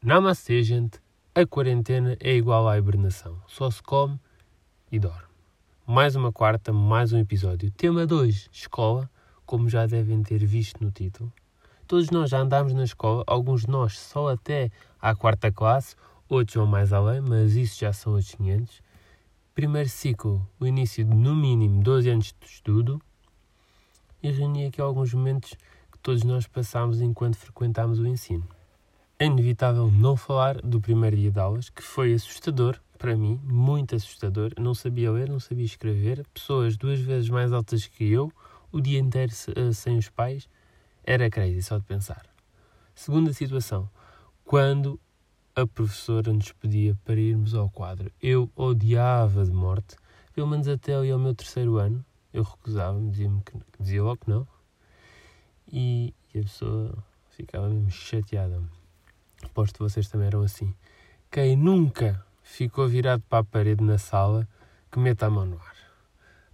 Namastê, gente. A quarentena é igual à hibernação. Só se come e dorme. Mais uma quarta, mais um episódio. Tema 2, escola, como já devem ter visto no título. Todos nós já andámos na escola, alguns de nós só até à quarta classe, outros vão mais além, mas isso já são os 500. Primeiro ciclo, o início de no mínimo 12 anos de estudo. E reuni aqui alguns momentos que todos nós passámos enquanto frequentámos o ensino é inevitável não falar do primeiro dia de aulas, que foi assustador para mim, muito assustador. não sabia ler, não sabia escrever. Pessoas duas vezes mais altas que eu, o dia inteiro eh, sem os pais, era crazy só de pensar. Segunda situação, quando a professora nos pedia para irmos ao quadro, eu odiava de morte, pelo menos até ali ao meu terceiro ano, eu recusava-me, dizia-me que dizia logo que não, e, e a pessoa ficava mesmo chateada. Aposto que vocês também eram assim. Quem nunca ficou virado para a parede na sala, que meta a mão no ar.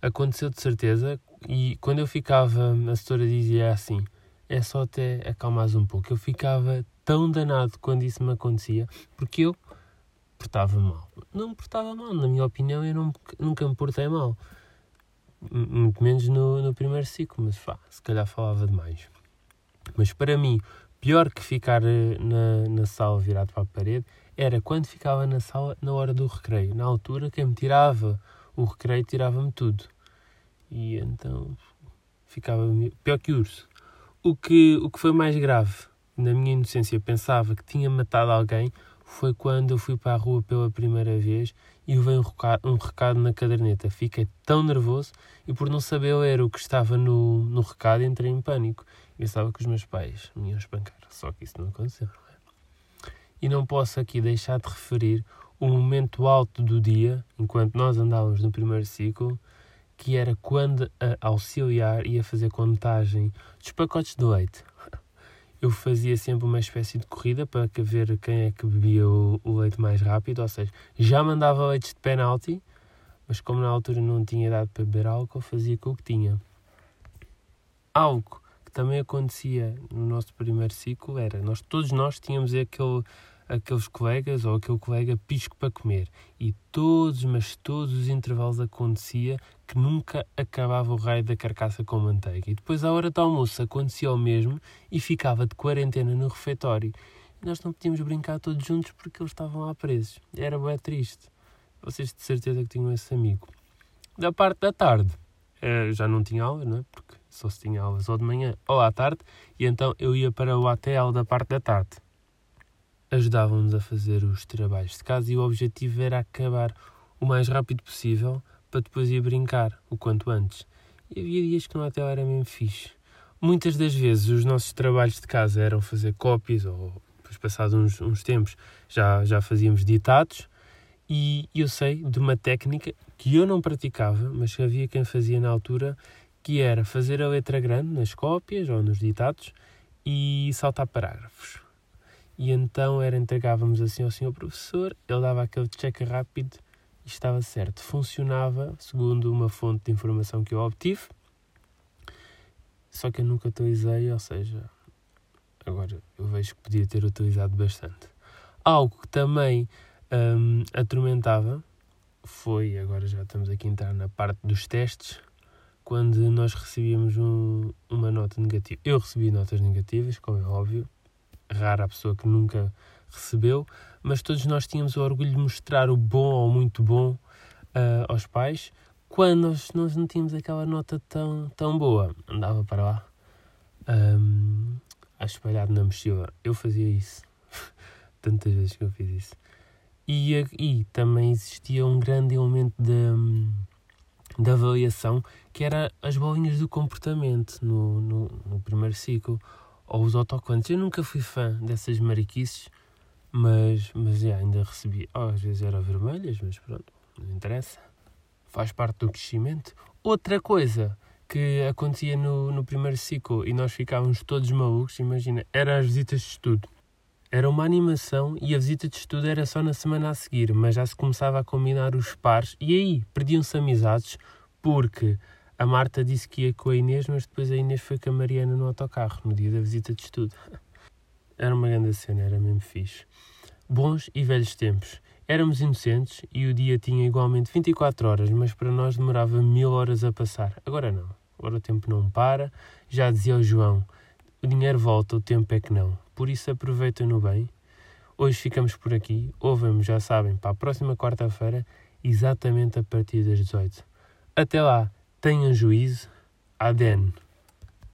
Aconteceu de certeza, e quando eu ficava, a setora dizia assim: é só até acalmar um pouco. Eu ficava tão danado quando isso me acontecia, porque eu portava mal. Não me portava mal, na minha opinião, eu não, nunca me portei mal. Muito menos no, no primeiro ciclo, mas pá, se calhar falava demais. Mas para mim, Pior que ficar eh, na, na sala virado para a parede era quando ficava na sala na hora do recreio. Na altura, quem me tirava o recreio tirava-me tudo. E então ficava pior que urso. O que, o que foi mais grave, na minha inocência, pensava que tinha matado alguém, foi quando eu fui para a rua pela primeira vez e veio um recado, na caderneta. Fiquei tão nervoso e por não saber ler o que estava no, no recado entrei em pânico. Pensava que os meus pais me iam espancar, só que isso não aconteceu. Não é? E não posso aqui deixar de referir o momento alto do dia, enquanto nós andávamos no primeiro ciclo, que era quando a auxiliar ia fazer contagem dos pacotes de leite. Eu fazia sempre uma espécie de corrida para ver quem é que bebia o, o leite mais rápido, ou seja, já mandava leites de penalti, mas como na altura não tinha dado para beber álcool, fazia com o que tinha. Algo também acontecia no nosso primeiro ciclo era, nós todos nós tínhamos aquele, aqueles colegas ou aquele colega pisco para comer e todos, mas todos os intervalos acontecia que nunca acabava o raio da carcaça com manteiga. E depois à hora do almoço acontecia o mesmo e ficava de quarentena no refeitório. E nós não podíamos brincar todos juntos porque eles estavam lá presos. Era bem triste. Vocês de certeza que tinham esse amigo. Da parte da tarde, eh, já não tinha aula, não é? Porque só se tinha aulas ou de manhã ou à tarde, e então eu ia para o ATL da parte da tarde. Ajudavam-nos a fazer os trabalhos de casa e o objetivo era acabar o mais rápido possível para depois ir brincar o quanto antes. E havia dias que no ATL era mesmo fixe. Muitas das vezes os nossos trabalhos de casa eram fazer cópias ou depois passados uns, uns tempos já, já fazíamos ditados e eu sei de uma técnica que eu não praticava, mas que havia quem fazia na altura, que era fazer a letra grande nas cópias ou nos ditados e saltar parágrafos. E então era entregávamos assim ao senhor professor, ele dava aquele check rápido e estava certo. Funcionava segundo uma fonte de informação que eu obtive, só que eu nunca utilizei, ou seja, agora eu vejo que podia ter utilizado bastante. Algo que também hum, atormentava foi, agora já estamos aqui a entrar na parte dos testes, quando nós recebíamos um, uma nota negativa. Eu recebi notas negativas, como é óbvio, rara a pessoa que nunca recebeu, mas todos nós tínhamos o orgulho de mostrar o bom ou muito bom uh, aos pais. Quando nós, nós não tínhamos aquela nota tão, tão boa, andava para lá, um, a espalhado na mochila. Eu fazia isso, tantas vezes que eu fiz isso. E, e também existia um grande elemento de. Da avaliação, que era as bolinhas do comportamento no, no, no primeiro ciclo, ou os autocolantes. Eu nunca fui fã dessas mariquices, mas, mas já, ainda recebi. Oh, às vezes eram vermelhas, mas pronto, não interessa. Faz parte do crescimento. Outra coisa que acontecia no, no primeiro ciclo e nós ficávamos todos malucos, imagina, eram as visitas de estudo. Era uma animação e a visita de estudo era só na semana a seguir, mas já se começava a combinar os pares e aí perdiam-se amizades porque a Marta disse que ia com a Inês, mas depois a Inês foi com a Mariana no autocarro no dia da visita de estudo. Era uma grande cena, era mesmo fixe. Bons e velhos tempos. Éramos inocentes e o dia tinha igualmente 24 horas, mas para nós demorava mil horas a passar. Agora não. Agora o tempo não para. Já dizia o João: o dinheiro volta, o tempo é que não. Por isso aproveitem-no bem. Hoje ficamos por aqui. Ouvem-me, já sabem, para a próxima quarta-feira, exatamente a partir das 18. Até lá, tenham juízo. Aden.